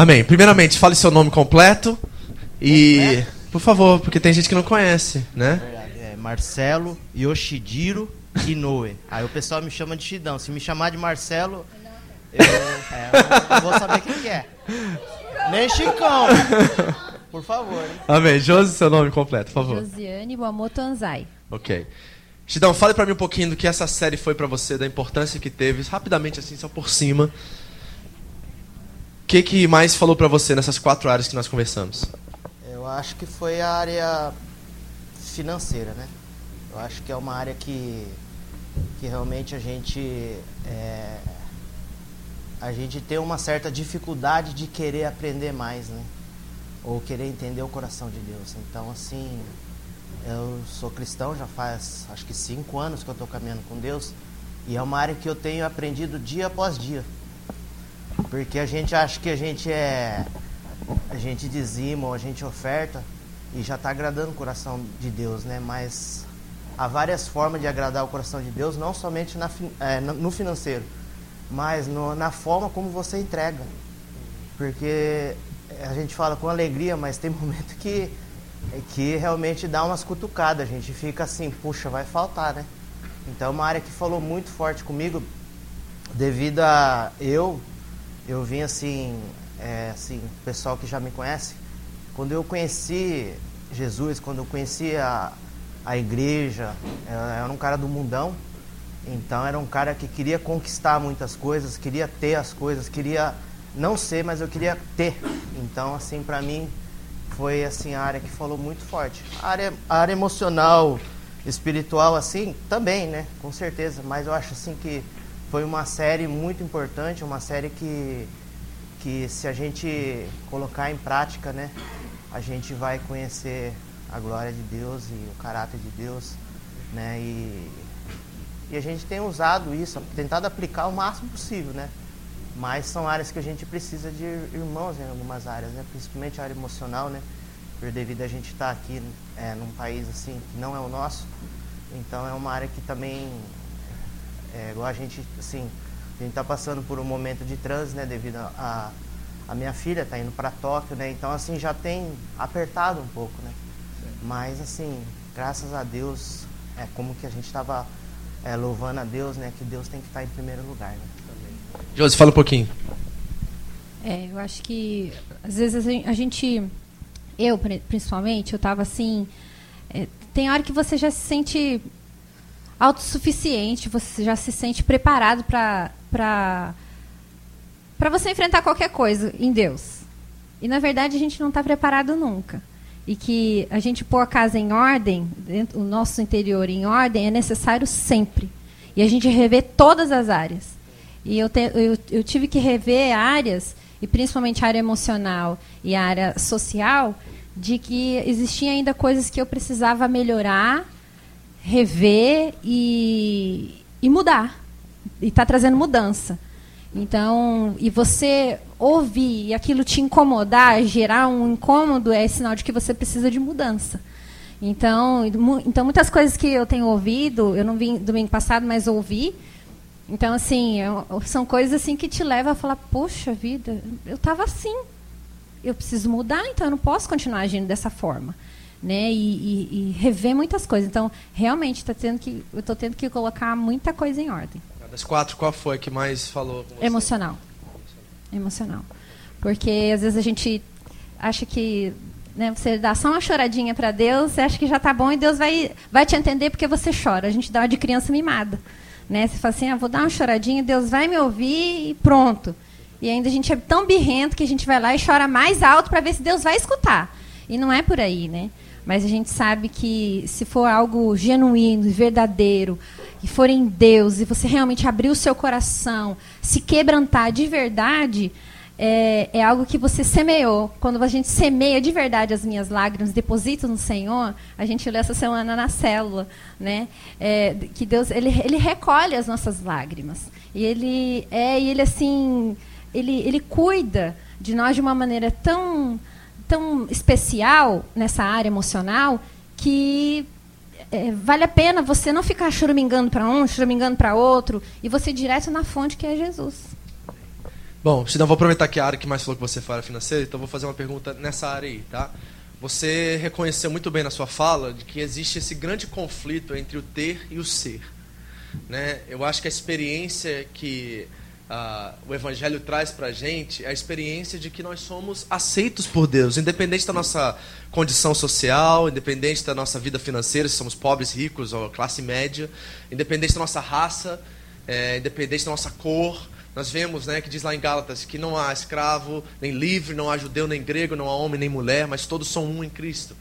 Amém. Primeiramente, fale seu nome completo e, por favor, porque tem gente que não conhece, né? É Marcelo Yoshidiro Inoue. Aí o pessoal me chama de Chidão. Se me chamar de Marcelo, eu, é, eu vou saber quem que é. Nem Chicão. Por favor. Hein? Amém. Josi, seu nome completo, por favor. Josiane Wamoto Anzai. Ok. Chidão, fale pra mim um pouquinho do que essa série foi pra você, da importância que teve, rapidamente assim, só por cima. Que, que mais falou pra você nessas quatro áreas que nós conversamos? Eu acho que foi a área financeira, né? Eu acho que é uma área que, que realmente a gente é, a gente tem uma certa dificuldade de querer aprender mais, né? Ou querer entender o coração de Deus. Então, assim, eu sou cristão já faz acho que cinco anos que eu estou caminhando com Deus e é uma área que eu tenho aprendido dia após dia. Porque a gente acha que a gente é. A gente dizima a gente oferta e já está agradando o coração de Deus, né? Mas há várias formas de agradar o coração de Deus, não somente na, é, no financeiro, mas no, na forma como você entrega. Porque a gente fala com alegria, mas tem momento que, que realmente dá umas cutucadas. A gente fica assim, puxa, vai faltar, né? Então uma área que falou muito forte comigo, devido a eu, eu vim assim, é, assim, pessoal que já me conhece, quando eu conheci Jesus, quando eu conheci a, a igreja, eu era um cara do mundão, então era um cara que queria conquistar muitas coisas, queria ter as coisas, queria não ser, mas eu queria ter. Então assim, para mim foi assim a área que falou muito forte. A área, a área emocional, espiritual assim, também, né? Com certeza, mas eu acho assim que foi uma série muito importante, uma série que que se a gente colocar em prática, né, a gente vai conhecer a glória de Deus e o caráter de Deus, né? E, e a gente tem usado isso, tentado aplicar o máximo possível, né? Mas são áreas que a gente precisa de irmãos em algumas áreas, né? Principalmente a área emocional, né? Por devido a gente estar aqui é, num país assim que não é o nosso, então é uma área que também é, igual a gente assim a gente está passando por um momento de trânsito, né? Devido a, a, minha filha está indo para Tóquio, né? Então assim já tem apertado um pouco, né? Mas assim, graças a Deus, é como que a gente estava é, louvando a Deus, né? Que Deus tem que estar em primeiro lugar, né? Josi, fala um pouquinho. É, eu acho que às vezes a gente, eu principalmente, eu estava assim, é, tem hora que você já se sente autossuficiente, você já se sente preparado para para você enfrentar qualquer coisa em Deus. E na verdade a gente não está preparado nunca. E que a gente pôr a casa em ordem, dentro, o nosso interior em ordem, é necessário sempre. E a gente rever todas as áreas. E eu, te, eu, eu tive que rever áreas, e principalmente a área emocional e a área social, de que existiam ainda coisas que eu precisava melhorar, rever e, e mudar. E está trazendo mudança. Então, e você ouvir e aquilo te incomodar, gerar um incômodo, é sinal de que você precisa de mudança. Então, então muitas coisas que eu tenho ouvido, eu não vim domingo passado, mas ouvi. Então, assim, eu, são coisas assim que te levam a falar, poxa vida, eu estava assim. Eu preciso mudar, então eu não posso continuar agindo dessa forma. Né? E, e, e rever muitas coisas. Então, realmente, tá tendo que, eu estou tendo que colocar muita coisa em ordem. Das quatro, qual foi que mais falou? Emocional. Emocional. Porque às vezes a gente acha que né, você dá só uma choradinha para Deus, você acha que já está bom e Deus vai, vai te entender porque você chora. A gente dá uma de criança mimada. Né? Você fala assim, ah, vou dar uma choradinha, Deus vai me ouvir e pronto. E ainda a gente é tão birrento que a gente vai lá e chora mais alto para ver se Deus vai escutar. E não é por aí, né? Mas a gente sabe que se for algo genuíno, verdadeiro, e for em Deus, e você realmente abrir o seu coração, se quebrantar de verdade, é, é, algo que você semeou. Quando a gente semeia de verdade as minhas lágrimas, deposito no Senhor, a gente lê essa semana na célula, né? É, que Deus ele, ele recolhe as nossas lágrimas e ele é e ele assim ele, ele cuida de nós de uma maneira tão tão especial nessa área emocional que é, vale a pena você não ficar choramingando para um, choramingando para outro, e você ir direto na fonte que é Jesus. Bom, não vou aproveitar que a área que mais falou que você fala financeira, então vou fazer uma pergunta nessa área aí, tá? Você reconheceu muito bem na sua fala de que existe esse grande conflito entre o ter e o ser. Né? Eu acho que a experiência que uh, o Evangelho traz para a gente a experiência de que nós somos aceitos por Deus, independente da nossa condição social, independente da nossa vida financeira, se somos pobres, ricos ou classe média, independente da nossa raça, é, independente da nossa cor. Nós vemos né, que diz lá em Gálatas que não há escravo, nem livre, não há judeu, nem grego, não há homem, nem mulher, mas todos são um em Cristo.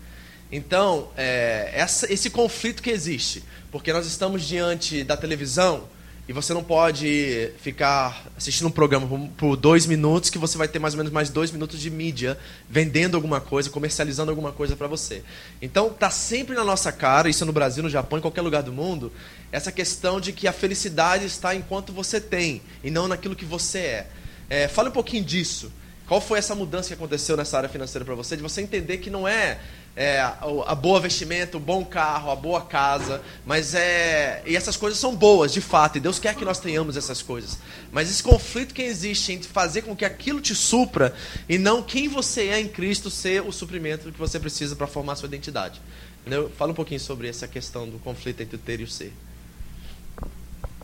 Então, é, essa, esse conflito que existe, porque nós estamos diante da televisão e você não pode ficar assistindo um programa por dois minutos que você vai ter mais ou menos mais dois minutos de mídia vendendo alguma coisa, comercializando alguma coisa para você. Então tá sempre na nossa cara, isso é no Brasil, no Japão, em qualquer lugar do mundo, essa questão de que a felicidade está enquanto você tem e não naquilo que você é. é fala um pouquinho disso. Qual foi essa mudança que aconteceu nessa área financeira para você? De você entender que não é é, a boa vestimenta, o bom carro, a boa casa, mas é e essas coisas são boas, de fato, e Deus quer que nós tenhamos essas coisas. Mas esse conflito que existe entre fazer com que aquilo te supra e não quem você é em Cristo ser o suprimento que você precisa para formar sua identidade. Entendeu? Fala um pouquinho sobre essa questão do conflito entre o ter e o ser.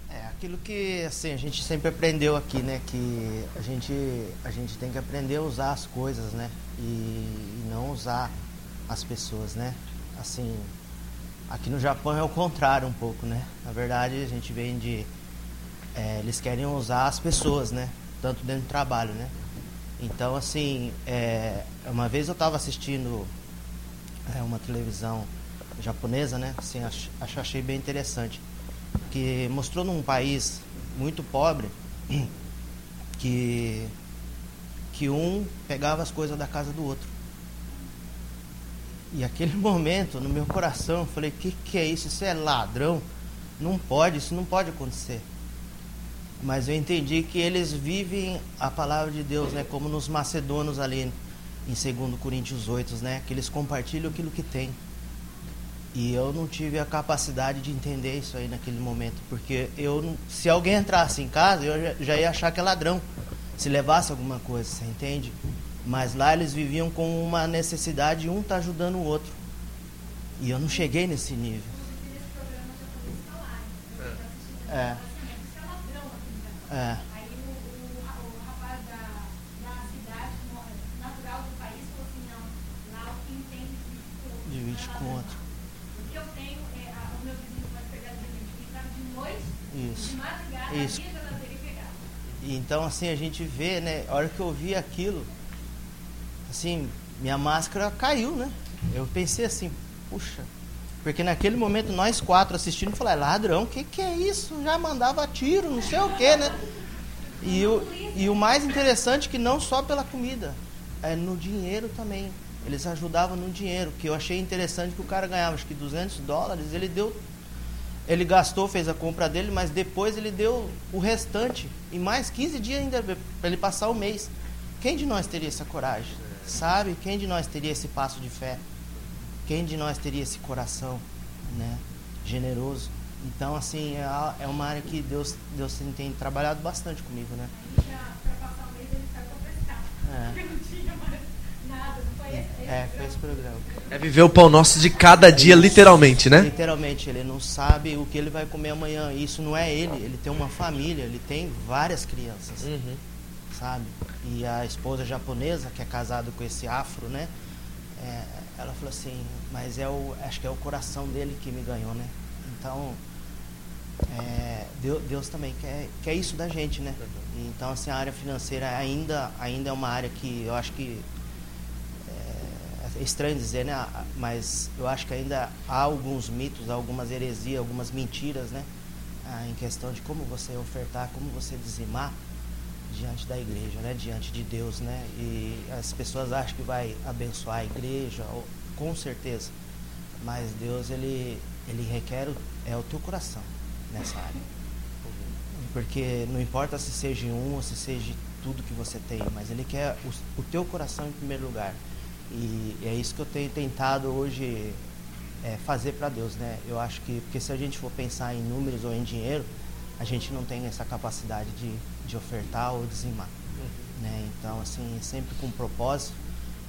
É aquilo que assim a gente sempre aprendeu aqui, né, que a gente a gente tem que aprender a usar as coisas, né, e, e não usar as pessoas, né? Assim, aqui no Japão é o contrário um pouco, né? Na verdade, a gente vem de é, eles querem usar as pessoas, né? Tanto dentro do trabalho, né? Então, assim, é, uma vez eu estava assistindo é, uma televisão japonesa, né? Assim, ach, achei bem interessante, que mostrou num país muito pobre que que um pegava as coisas da casa do outro. E aquele momento, no meu coração, eu falei: que que é isso? Isso é ladrão? Não pode, isso não pode acontecer. Mas eu entendi que eles vivem a palavra de Deus, né? Como nos macedonos ali em 2 Coríntios 8, né? Que eles compartilham aquilo que tem. E eu não tive a capacidade de entender isso aí naquele momento, porque eu, se alguém entrasse em casa, eu já, já ia achar que é ladrão, se levasse alguma coisa, você entende? Mas lá eles viviam com uma necessidade um está ajudando o outro. E eu não cheguei nesse nível. É. É. Divide com outro. O que eu tenho é o meu vizinho pode pegar de noite, Isso. de madrugada, Isso. Então assim a gente vê, né? A hora que eu vi aquilo, assim, minha máscara caiu, né? Eu pensei assim, puxa, porque naquele momento nós quatro assistindo, falei, ladrão, o que, que é isso? Já mandava tiro, não sei o que, né? E o, e o mais interessante é que não só pela comida, é no dinheiro também. Eles ajudavam no dinheiro, que eu achei interessante que o cara ganhava acho que 200 dólares, ele deu ele gastou, fez a compra dele, mas depois ele deu o restante e mais 15 dias ainda para ele passar o mês. Quem de nós teria essa coragem? Sabe? Quem de nós teria esse passo de fé? Quem de nós teria esse coração, né? Generoso. Então, assim, é, é uma área que Deus, Deus tem trabalhado bastante comigo, né? Para passar o mês ele saiu para pescar. É. Porque não tinha mais nada, não foi esse, É, foi esse programa. É viver o pão nosso de cada dia, literalmente, né? Literalmente, ele não sabe o que ele vai comer amanhã. Isso não é ele, ele tem uma família, ele tem várias crianças. Uhum sabe? E a esposa japonesa, que é casada com esse afro, né? É, ela falou assim, mas é o, acho que é o coração dele que me ganhou, né? Então, é, Deus, Deus, também quer, quer isso da gente, né? Então, assim, a área financeira ainda, ainda é uma área que eu acho que é, é estranho dizer, né? Mas eu acho que ainda há alguns mitos, algumas heresias, algumas mentiras, né? Ah, em questão de como você ofertar, como você dizimar diante da igreja, né? diante de Deus, né? E as pessoas acham que vai abençoar a igreja, com certeza. Mas Deus ele ele requer o, é o teu coração nessa área. Porque não importa se seja um ou se seja tudo que você tem, mas ele quer o, o teu coração em primeiro lugar. E, e, é isso que eu tenho tentado hoje é, fazer para Deus, né? Eu acho que porque se a gente for pensar em números ou em dinheiro, a gente não tem essa capacidade de, de ofertar ou dizimar. Uhum. né? Então, assim, sempre com propósito.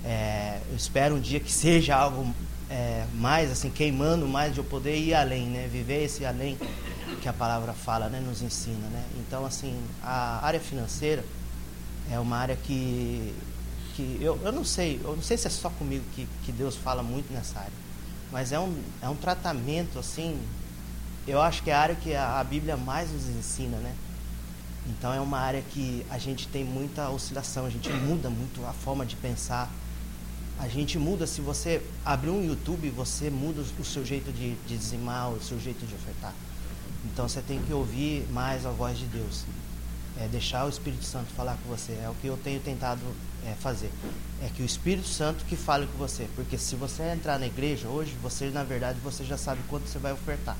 É, eu espero um dia que seja algo é, mais, assim, queimando mais de eu poder ir além, né? Viver esse além que a palavra fala, né? Nos ensina, né? Então, assim, a área financeira é uma área que, que eu, eu não sei, eu não sei se é só comigo que, que Deus fala muito nessa área, mas é um, é um tratamento, assim, eu acho que é a área que a, Bíblia mais nos ensina, né? Então é uma área que a gente tem muita oscilação, a gente muda muito a forma de pensar. A gente muda, se você abrir um YouTube, você muda o seu jeito de, de dizimar, o seu jeito de ofertar. Então você tem que ouvir mais a voz de Deus. É deixar o Espírito Santo falar com você. É o que eu tenho tentado é, fazer. É que o Espírito Santo que fale com você. Porque se você entrar na igreja hoje, você na verdade você já sabe quanto você vai ofertar.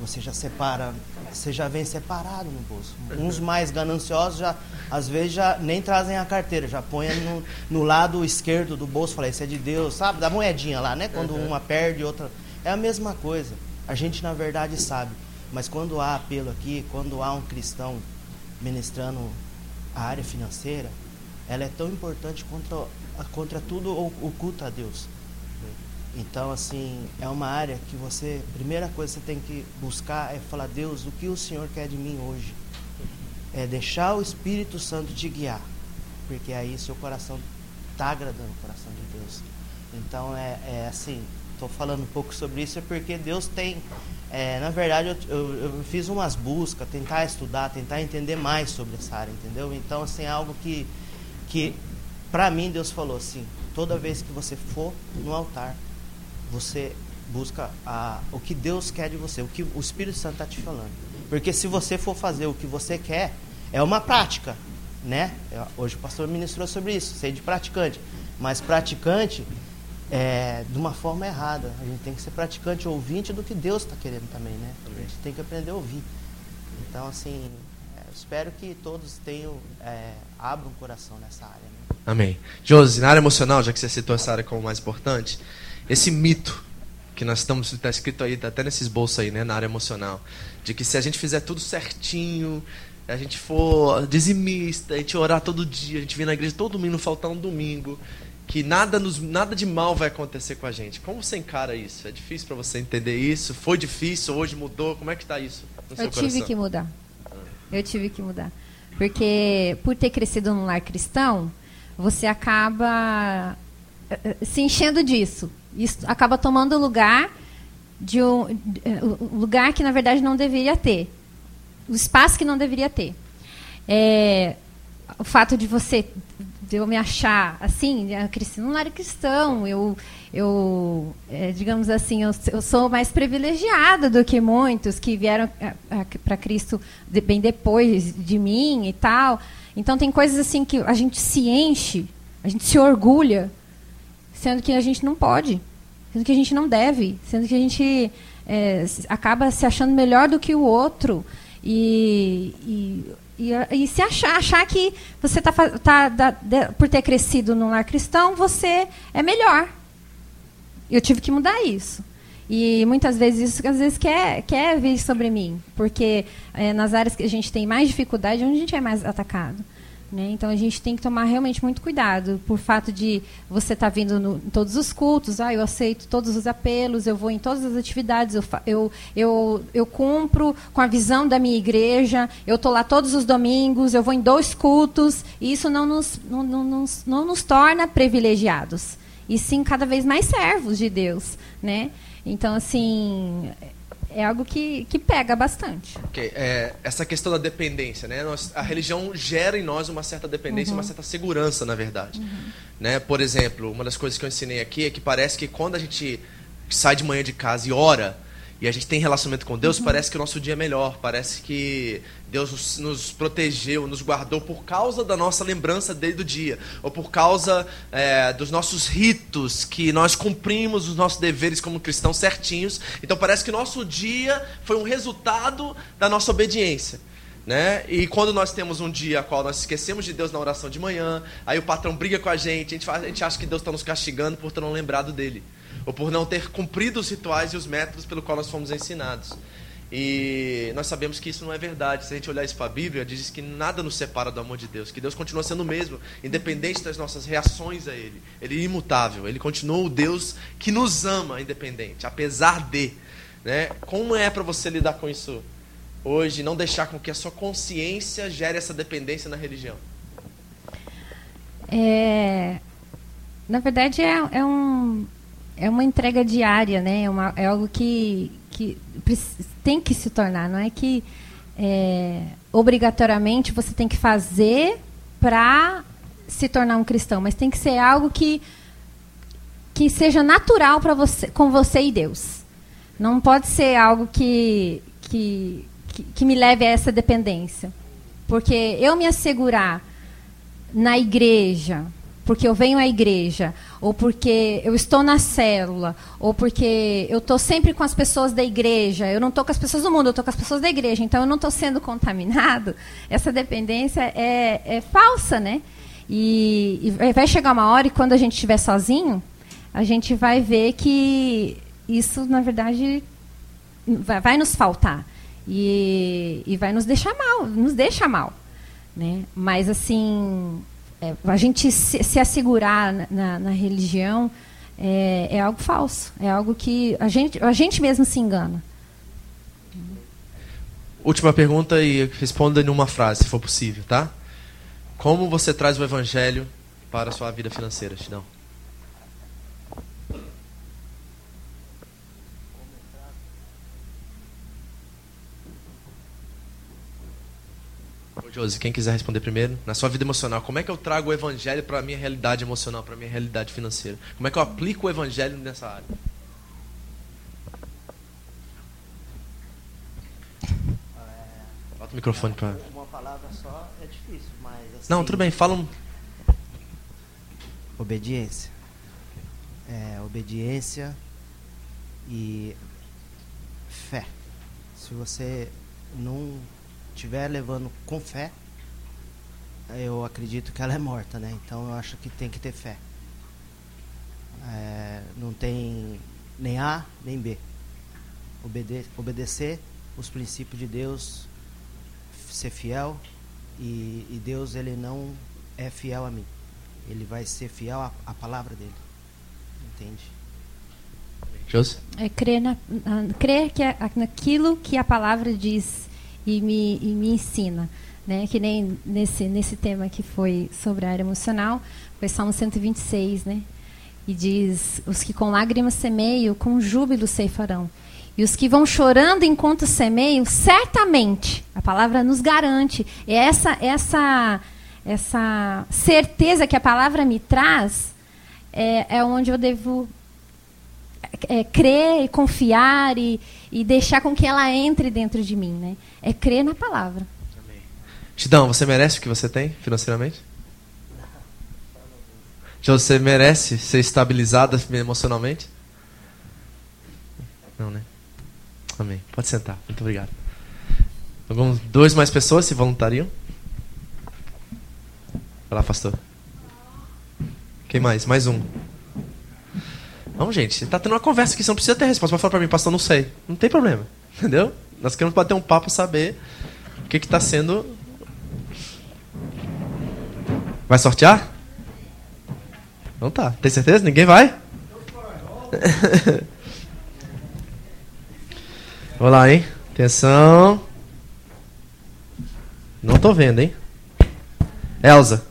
Você já separa, você já vem separado no bolso. Uns mais gananciosos já, às vezes já nem trazem a carteira, já põem no, no lado esquerdo do bolso, fala, isso é de Deus, sabe? Da moedinha lá, né? Quando uma perde, outra. É a mesma coisa. A gente na verdade sabe. Mas quando há apelo aqui, quando há um cristão ministrando a área financeira, ela é tão importante contra, contra tudo o culto a Deus. Então, assim, é uma área que você, primeira coisa que você tem que buscar é falar, Deus, o que o Senhor quer de mim hoje? É deixar o Espírito Santo te guiar, porque aí seu coração está agradando o coração de Deus. Então, é, é assim, estou falando um pouco sobre isso, é porque Deus tem, é, na verdade, eu, eu, eu, fiz umas buscas, tentar estudar, tentar entender mais sobre essa área, entendeu? Então, assim, é algo que, que para mim, Deus falou assim, toda vez que você for no altar, você busca a, o que Deus quer de você, o que o Espírito Santo está te falando. Porque se você for fazer o que você quer, é uma prática, né? É, hoje o pastor ministrou sobre isso, sei de praticante. Mas praticante é, de uma forma errada. A gente tem que ser praticante ouvinte do que Deus está querendo também, né? A gente tem que aprender a ouvir. Então, assim, é, espero que todos tenham, é, abram o coração nessa área. Né? Amém. Josi, na área emocional, já que você citou essa área como mais importante, esse mito que nós estamos está escrito aí, tá até nesses bolsos aí, né, na área emocional, de que se a gente fizer tudo certinho, a gente for dizimista, a gente orar todo dia, a gente vir na igreja todo domingo, faltar um domingo, que nada nos, nada de mal vai acontecer com a gente. Como você encara isso? É difícil para você entender isso? Foi difícil? Hoje mudou? Como é que está isso? Eu tive coração? que mudar. Eu tive que mudar, porque por ter crescido num lar cristão, você acaba eh, eh, se enchendo disso. Isso acaba tomando lugar de um eh, lugar que na verdade não deveria ter, o espaço que não deveria ter. É, o fato de você de eu me achar assim, cresci num lar cristão, eu, eu é, digamos assim, eu, eu, sou mais privilegiada do que muitos que vieram para Cristo de, bem depois de mim e tal. Então tem coisas assim que a gente se enche, a gente se orgulha sendo que a gente não pode, sendo que a gente não deve, sendo que a gente é, acaba se achando melhor do que o outro e, e, e, e se achar, achar que você está tá, tá, por ter crescido num lar cristão, você é melhor. Eu tive que mudar isso. E muitas vezes isso às vezes quer, quer vir sobre mim, porque é, nas áreas que a gente tem mais dificuldade, onde a gente é mais atacado. Né? Então a gente tem que tomar realmente muito cuidado por fato de você estar tá vindo no, em todos os cultos, ah, eu aceito todos os apelos, eu vou em todas as atividades, eu, eu, eu, eu cumpro com a visão da minha igreja, eu estou lá todos os domingos, eu vou em dois cultos, e isso não nos, não, não, não, não nos torna privilegiados, e sim cada vez mais servos de Deus. Né? Então, assim, é algo que, que pega bastante. Okay. É, essa questão da dependência, né? Nós, a religião gera em nós uma certa dependência, uhum. uma certa segurança, na verdade. Uhum. Né? Por exemplo, uma das coisas que eu ensinei aqui é que parece que quando a gente sai de manhã de casa e ora, e a gente tem relacionamento com Deus, uhum. parece que o nosso dia é melhor, parece que Deus nos, nos, protegeu, nos guardou por causa da nossa lembrança dele do dia, ou por causa é, dos nossos ritos, que nós cumprimos os nossos deveres como cristãos certinhos. Então parece que o nosso dia foi um resultado da nossa obediência. Né? E quando nós temos um dia a qual nós esquecemos de Deus na oração de manhã, aí o patrão briga com a gente, a gente, faz, a gente acha que Deus está nos castigando por ter não lembrado dele ou por não ter cumprido os rituais e os métodos pelo qual nós fomos ensinados. E nós sabemos que isso não é verdade. Se a gente olhar isso para a Bíblia, diz que nada nos separa do amor de Deus, que Deus continua sendo o mesmo, independente das nossas reações a Ele. Ele é imutável, Ele continua o Deus que nos ama, independente, apesar de. Né? Como é para você lidar com isso hoje, não deixar com que a sua consciência gere essa dependência na religião? É, na verdade, é, é, um, é uma entrega diária, né? É, uma, é algo que, que tem que se tornar, não é que é, obrigatoriamente você tem que fazer para se tornar um cristão, mas tem que ser algo que que seja natural para você, com você e Deus. Não pode ser algo que, que, que, que me leve a essa dependência. Porque eu me assegurar na igreja, porque eu venho à igreja, ou porque eu estou na célula, ou porque eu estou sempre com as pessoas da igreja, eu não estou com as pessoas do mundo, eu estou com as pessoas da igreja, então eu não estou sendo contaminado, essa dependência é, é falsa, né? E, e, vai chegar uma hora, e quando a gente estiver sozinho, a gente vai ver que isso, na verdade, vai, vai nos faltar. E, e vai nos deixar mal, nos deixa mal. Né? Mas, assim, é, a gente se, se assegurar na, na, na religião é, é, algo falso. É algo que a gente, a gente mesmo se engana. Última pergunta e responda em uma frase, se for possível, tá? Como você traz o evangelho para a sua vida financeira, Chidão? Josi, quem quiser responder primeiro, na sua vida emocional, como é que eu trago o evangelho para a minha realidade emocional, para a minha realidade financeira? Como é que eu aplico o evangelho nessa área? Bota o microfone para. Uma palavra só é difícil, mas. Assim, Não, tudo bem, fala um. Obediência. É, obediência e fé. Se você não estiver levando com fé, eu acredito que ela é morta, né? Então eu acho que tem que ter fé. É, não tem nem A nem B. Obede obedecer os princípios de Deus, ser fiel e, e, Deus ele não é fiel a mim. Ele vai ser fiel à, à palavra dele. Entende? É crer, na, crer que, é, naquilo que a palavra diz e me, e me ensina. Né? Que nem nesse, nesse tema que foi sobre a área emocional, foi Salmo 126, né? E diz: Os que com lágrimas semeiam, com júbilo ceifarão. E os que vão chorando enquanto semeiam, certamente, a palavra nos garante. É essa, essa, essa certeza que a palavra me traz, é, é onde eu devo é, crer e confiar e, e deixar com que ela entre dentro de mim, né? É crer na palavra. Tidão, você merece o que você tem financeiramente? Você merece ser estabilizada emocionalmente? Não, né? Amém. Pode sentar. Muito obrigado. Alguns, dois mais pessoas se voluntariam? Vai lá, pastor. Quem mais? Mais um. Não, gente, você tá tendo uma conversa aqui, você não precisa ter resposta. Vai falar pra mim, pastor, não sei. Não tem problema. Entendeu? Nós queremos bater um papo saber o que está sendo. Vai sortear? Não tá. Tem certeza? Ninguém vai? Vamos lá, hein? Atenção. Não tô vendo, hein? Elza.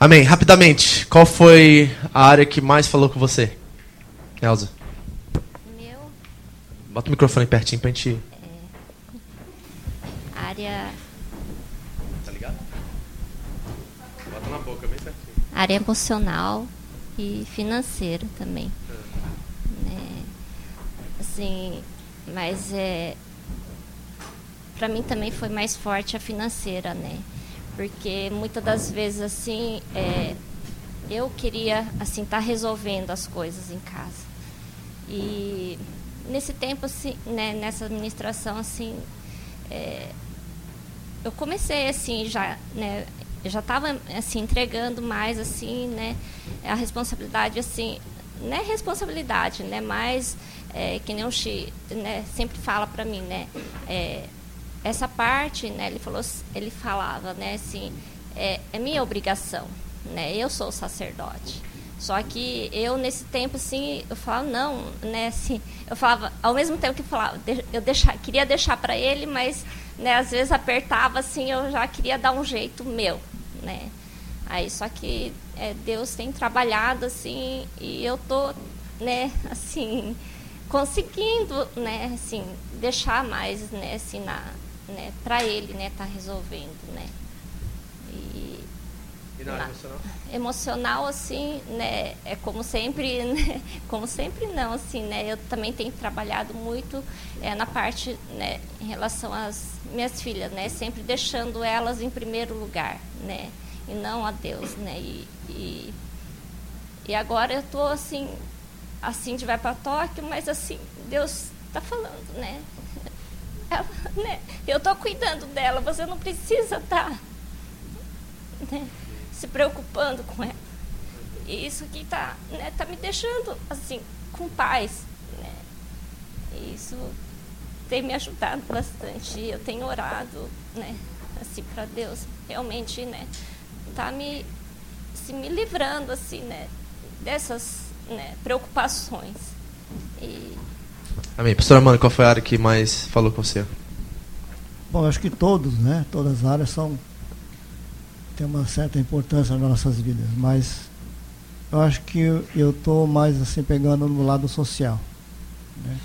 Amém. Rapidamente, qual foi a área que mais falou com você? Elza. Meu. Bota o microfone pertinho pra gente. É, área. Tá ligado? Bota na boca, bem pertinho. Área emocional e financeira também. É, assim, mas é. Pra mim também foi mais forte a financeira, né? Porque muitas das vezes assim é, eu queria assim estar tá resolvendo as coisas em casa. E nesse tempo, assim, né, nessa administração, assim, é, eu comecei, assim, já, né, eu já estava, assim, entregando mais, assim, né, a responsabilidade, assim, não é responsabilidade, né, mas, é, que nem o Xi, né, sempre fala para mim, né, é, essa parte, né, ele, falou, ele falava, né, assim, é, é minha obrigação, né, eu sou sacerdote. Só que eu, nesse tempo, assim, eu falava, não, né, assim, eu falava, ao mesmo tempo que eu falava, eu deixar, queria deixar para ele, mas, né, às vezes apertava, assim, eu já queria dar um jeito meu, né. Aí, só que é, Deus tem trabalhado, assim, e eu tô, né, assim, conseguindo, né, assim, deixar mais, né, assim, na, né, para ele, né, tá resolvendo, né. E, e na área emocional? Emocional, assim, né, é como sempre, né, como sempre não, assim, né, eu também tenho trabalhado muito é, na parte, né, em relação às minhas filhas, né, sempre deixando elas em primeiro lugar, né, e não a Deus, né, e, e, e agora eu tô assim, assim de vai para Tóquio, mas assim, Deus está falando, né, ela, né, eu estou cuidando dela, você não precisa estar... Tá né, se preocupando com ela. E isso aqui está né, tá me deixando assim, com paz. Né? E isso tem me ajudado bastante. Eu tenho orado né, assim, para Deus realmente né, tá me, assim, me livrando assim, né, dessas né, preocupações. E... Amém. Pastora Mano, qual foi a área que mais falou com você? Bom, acho que todos, né? Todas as áreas são tem uma certa importância nas nossas vidas, mas eu acho que eu estou mais assim pegando no lado social. Né?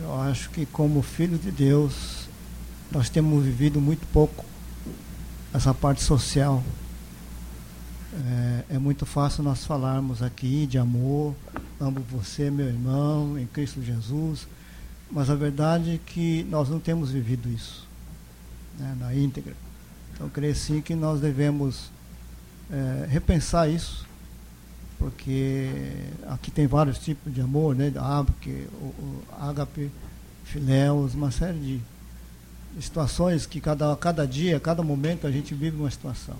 Eu acho que como filho de Deus, nós temos vivido muito pouco essa parte social. É, é muito fácil nós falarmos aqui de amor, amo você, meu irmão, em Cristo Jesus, mas a verdade é que nós não temos vivido isso né, na íntegra. Então, creio sim que nós devemos é, repensar isso, porque aqui tem vários tipos de amor, né? Ágape, ágape, filéus, uma série de situações que cada, cada dia, cada momento a gente vive uma situação.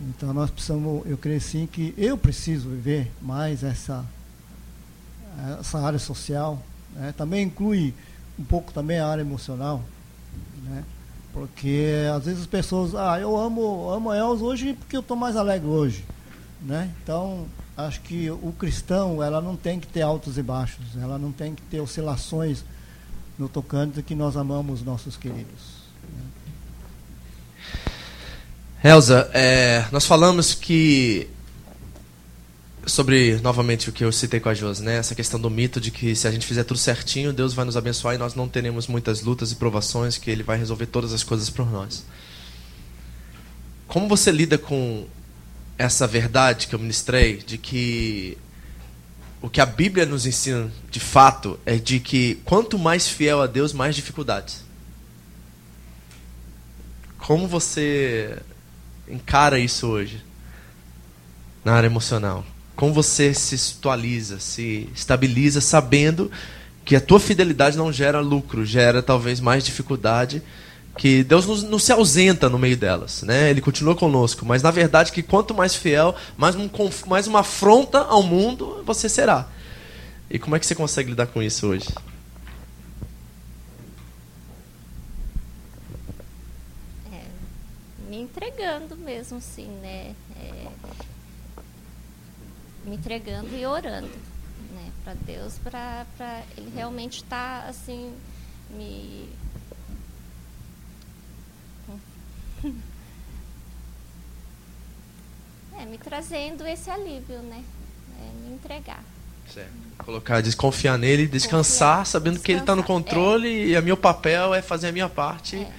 Então nós precisamos, eu creio sim que eu preciso viver mais essa, essa área social. Né? Também inclui um pouco também a área emocional. Né? Porque às vezes as pessoas, ah, eu amo, amo elas hoje porque eu estou mais alegre hoje. Né? Então, acho que o cristão, ela não tem que ter altos e baixos, ela não tem que ter oscilações no tocante que nós amamos nossos queridos. Elza, é, nós falamos que sobre novamente o que eu citei com a Jos, né? Essa questão do mito de que se a gente fizer tudo certinho, Deus vai nos abençoar e nós não teremos muitas lutas e provações, que Ele vai resolver todas as coisas por nós. Como você lida com essa verdade que eu ministrei de que o que a Bíblia nos ensina de fato é de que quanto mais fiel a Deus, mais dificuldades. Como você encara isso hoje na área emocional? como você se atualiza, se estabiliza, sabendo que a tua fidelidade não gera lucro, gera talvez mais dificuldade, que Deus não, não se ausenta no meio delas, né? Ele continua conosco, mas na verdade que quanto mais fiel, mais, um, mais uma afronta ao mundo você será. E como é que você consegue lidar com isso hoje? É, me entregando mesmo, sim, né? É, me entregando e orando né, para Deus, para Ele realmente estar tá, assim, me. É, me trazendo esse alívio, né? É, me entregar. Certo. Colocar, desconfiar nele, descansar, Confiar, sabendo descansar. que ele está no controle é. e o meu papel é fazer a minha parte é.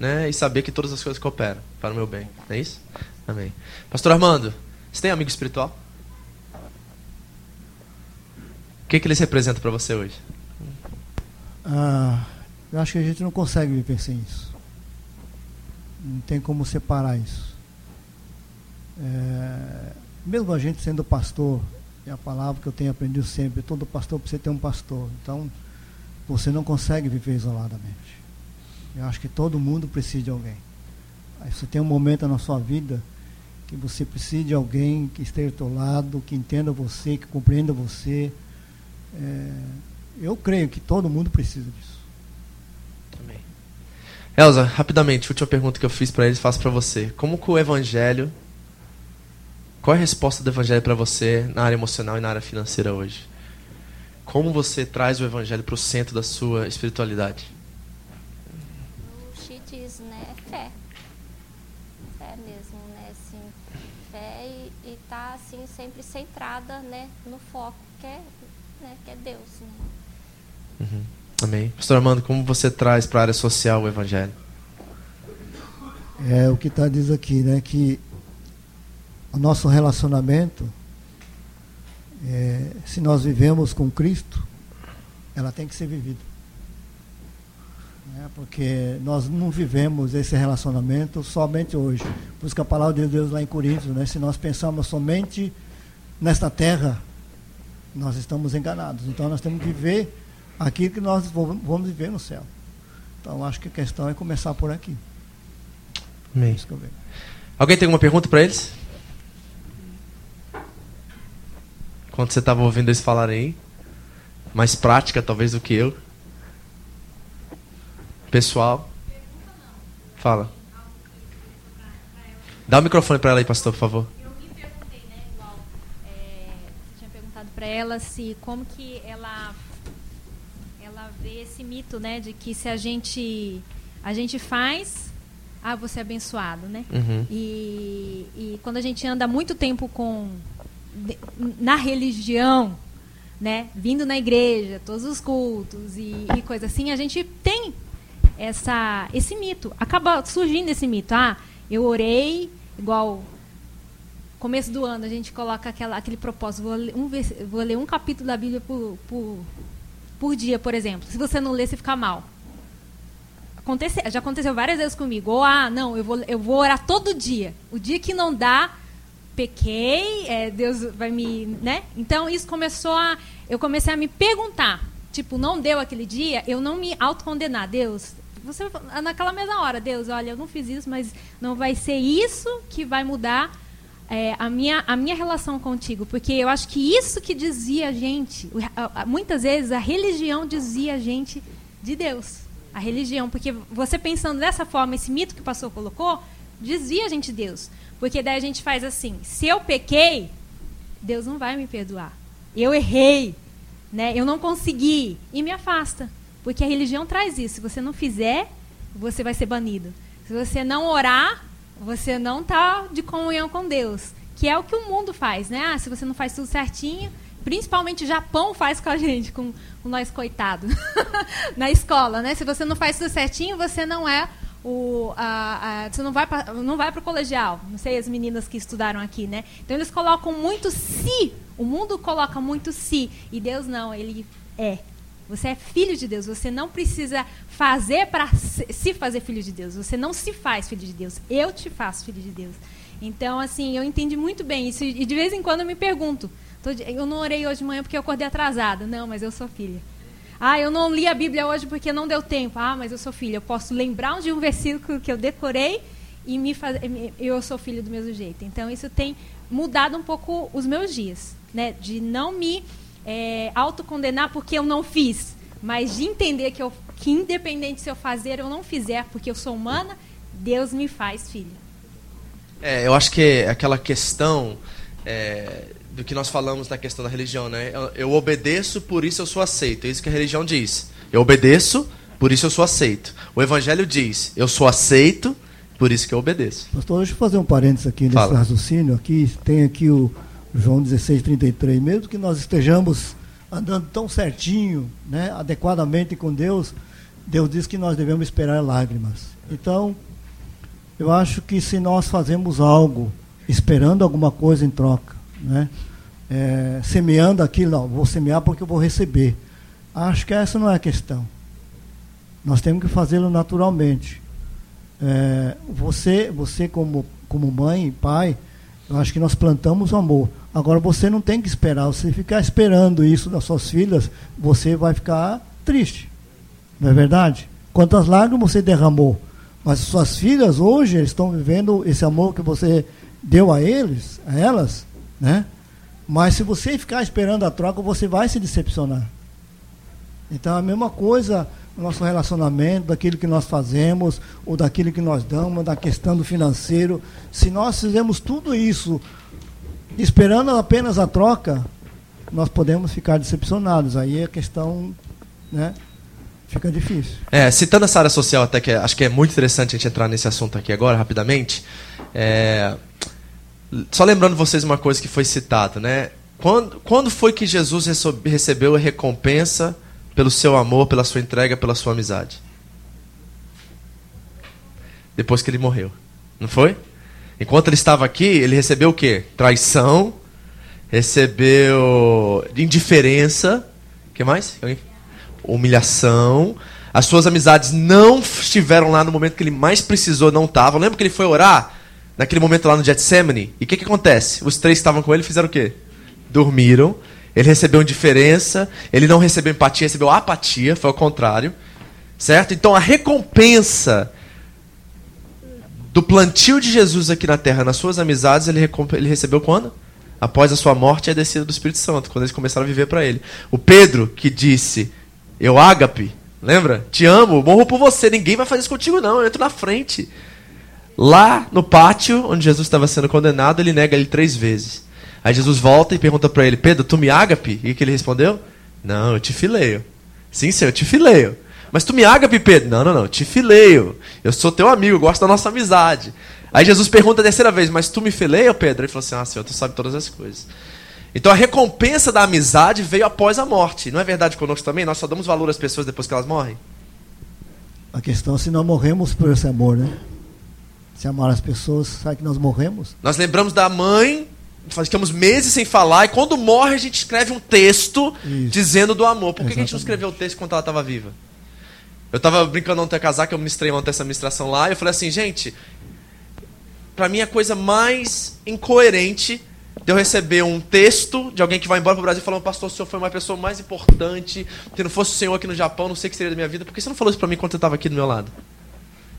né, e saber que todas as coisas cooperam para o meu bem. É isso? Amém. Pastor Armando, você tem amigo espiritual? O que, que eles representam para você hoje? Ah, eu acho que a gente não consegue viver sem isso. Não tem como separar isso. É, mesmo a gente sendo pastor é a palavra que eu tenho aprendido sempre. Todo pastor precisa ter um pastor. Então, você não consegue viver isoladamente. Eu acho que todo mundo precisa de alguém. Aí você tem um momento na sua vida que você precisa de alguém que esteja ao seu lado, que entenda você, que compreenda você. É, eu creio que todo mundo precisa disso. Amém. Elza, rapidamente, última pergunta que eu fiz para eles, faço para você. Como que o evangelho qual é a resposta do evangelho para você na área emocional e na área financeira hoje? Como você traz o evangelho para o centro da sua espiritualidade? O Chites, né, é fé. Fé mesmo, né, assim, fé e, e tá assim sempre centrada, né, no foco que é, né, que é Deus, né? Uhum. Amém. Pastor Armando, como você traz para a área social o evangelho? É o que está diz aqui, né, que o nosso relacionamento, é, se nós vivemos com Cristo, ela tem que ser vivida. Né? Porque nós não vivemos esse relacionamento somente hoje. Por isso que a palavra de Deus lá em Coríntios, né? se nós pensamos somente nesta terra, nós estamos enganados. Então nós temos que viver aquilo que nós vamos viver no céu. Então acho que a questão é começar por aqui. Amém. Alguém tem alguma pergunta para eles? Quando você estava ouvindo eles falarem aí. Mais prática, talvez, do que eu. Pessoal. Fala. Dá o microfone para ela aí, pastor, por favor. Para ela se como que ela ela vê esse mito, né, de que se a gente a gente faz, ah, você é abençoado, né? Uhum. E, e quando a gente anda muito tempo com na religião, né, vindo na igreja, todos os cultos e, e coisa assim, a gente tem essa esse mito. Acaba surgindo esse mito. Ah, eu orei igual começo do ano a gente coloca aquela, aquele propósito. Vou ler, um, vou ler um capítulo da Bíblia por, por, por dia, por exemplo. Se você não ler, você fica mal. Acontece, já aconteceu várias vezes comigo. Ou, ah, não, eu vou, eu vou orar todo dia. O dia que não dá, pequei, é, Deus vai me, né? Então isso começou a, eu comecei a me perguntar, tipo, não deu aquele dia, eu não me autocondenar, Deus, você naquela mesma hora, Deus, olha, eu não fiz isso, mas não vai ser isso que vai mudar é, a, minha, a minha relação contigo, porque eu acho que isso que dizia a gente, muitas vezes a religião dizia a gente de Deus, a religião, porque você pensando dessa forma, esse mito que o pastor colocou, dizia a gente de Deus. Porque daí a gente faz assim: se eu pequei, Deus não vai me perdoar. Eu errei, né? Eu não consegui e me afasta, porque a religião traz isso. Se você não fizer, você vai ser banido. Se você não orar, você não está de comunhão com Deus, que é o que o mundo faz, né? Ah, se você não faz tudo certinho, principalmente o Japão faz com a gente, com, com nós coitados, na escola, né? Se você não faz tudo certinho, você não é o, a, a, você não vai pra, não vai para o colegial. Não sei as meninas que estudaram aqui, né? Então eles colocam muito se. O mundo coloca muito se e Deus não. Ele é. Você é filho de Deus. Você não precisa fazer para se fazer filho de Deus. Você não se faz filho de Deus. Eu te faço filho de Deus. Então, assim, eu entendi muito bem isso. E de vez em quando eu me pergunto. Eu não orei hoje de manhã porque eu acordei atrasada. Não, mas eu sou filha. Ah, eu não li a Bíblia hoje porque não deu tempo. Ah, mas eu sou filha. Eu posso lembrar de um versículo que eu decorei e me faz... eu sou filho do mesmo jeito. Então, isso tem mudado um pouco os meus dias. Né? De não me é, autocondenar porque eu não fiz, mas de entender que, eu, que, independente se eu fazer ou não fizer, porque eu sou humana, Deus me faz filha. É, eu acho que aquela questão é, do que nós falamos da questão da religião, né? Eu, eu, obedeço, por isso eu sou aceito. É isso que a religião diz. Eu obedeço, por isso eu sou aceito. O evangelho diz: eu sou aceito, por isso que eu obedeço. Pastor, deixa eu fazer um parênteses aqui nesse Fala. raciocínio. Aqui tem aqui o João 16:33. Mesmo que nós estejamos andando tão certinho, né, adequadamente com Deus, Deus diz que nós devemos esperar lágrimas. Então, eu acho que se nós fazemos algo esperando alguma coisa em troca, né? É, semeando aquilo, não, vou semear porque eu vou receber. Acho que essa não é a questão. Nós temos que fazê-lo naturalmente. É, você, você como, como mãe, pai, eu acho que nós plantamos o amor. Agora você não tem que esperar. Você ficar esperando isso das suas filhas, você vai ficar triste. Não é verdade? Quantas lágrimas você derramou? Mas suas filhas hoje estão vivendo esse amor que você deu a eles, a elas, né? Mas se você ficar esperando a troca, você vai se decepcionar. Então a mesma coisa no nosso relacionamento, daquilo que nós fazemos, ou daquilo que nós damos, da questão do financeiro. Se nós fizermos tudo isso esperando apenas a troca, nós podemos ficar decepcionados. Aí a questão, né? Fica difícil. É, citando essa área social, até que acho que é muito interessante a gente entrar nesse assunto aqui agora, rapidamente. É, só lembrando vocês uma coisa que foi citado, né? Quando, quando foi que Jesus recebeu a recompensa pelo seu amor, pela sua entrega, pela sua amizade? Depois que ele morreu. Não foi? Enquanto ele estava aqui, ele recebeu o quê? Traição, recebeu indiferença, que mais? Humilhação. As suas amizades não estiveram lá no momento que ele mais precisou, não estavam. Lembra que ele foi orar? naquele momento lá no Getsemane. E o que, que acontece? Os três estavam com ele fizeram o quê? Dormiram. Ele recebeu indiferença, ele não recebeu empatia, recebeu apatia, foi ao contrário. Certo? Então a recompensa do plantio de Jesus aqui na terra, nas suas amizades, ele, ele recebeu quando? Após a sua morte e a descida do Espírito Santo, quando eles começaram a viver para ele. O Pedro que disse: Eu ágape, lembra? Te amo, morro por você, ninguém vai fazer isso contigo, não, eu entro na frente. Lá no pátio, onde Jesus estava sendo condenado, ele nega ele três vezes. Aí Jesus volta e pergunta para ele: Pedro, tu me ágape? E que ele respondeu? Não, eu te fileio. Sim, senhor, eu te fileio. Mas tu me ágape, Pedro? Não, não, não, te fileio. Eu sou teu amigo, gosto da nossa amizade. Aí Jesus pergunta a terceira vez: Mas tu me fileio, Pedro? Ele falou assim: Ah, senhor, tu sabe todas as coisas. Então a recompensa da amizade veio após a morte. Não é verdade conosco também? Nós só damos valor às pessoas depois que elas morrem? A questão é se nós morremos por esse amor, né? Se amar as pessoas, sabe que nós morremos? Nós lembramos da mãe, ficamos meses sem falar, e quando morre a gente escreve um texto Isso. dizendo do amor. Por que, que a gente não escreveu o texto quando ela estava viva? Eu estava brincando ontem a casar, que eu ministrei ontem essa ministração lá, e eu falei assim, gente, para mim a coisa mais incoerente de eu receber um texto de alguém que vai embora para o Brasil falando, pastor, o senhor foi uma pessoa mais importante, se não fosse o senhor aqui no Japão, não sei o que seria da minha vida. Por que você não falou isso para mim quando você estava aqui do meu lado?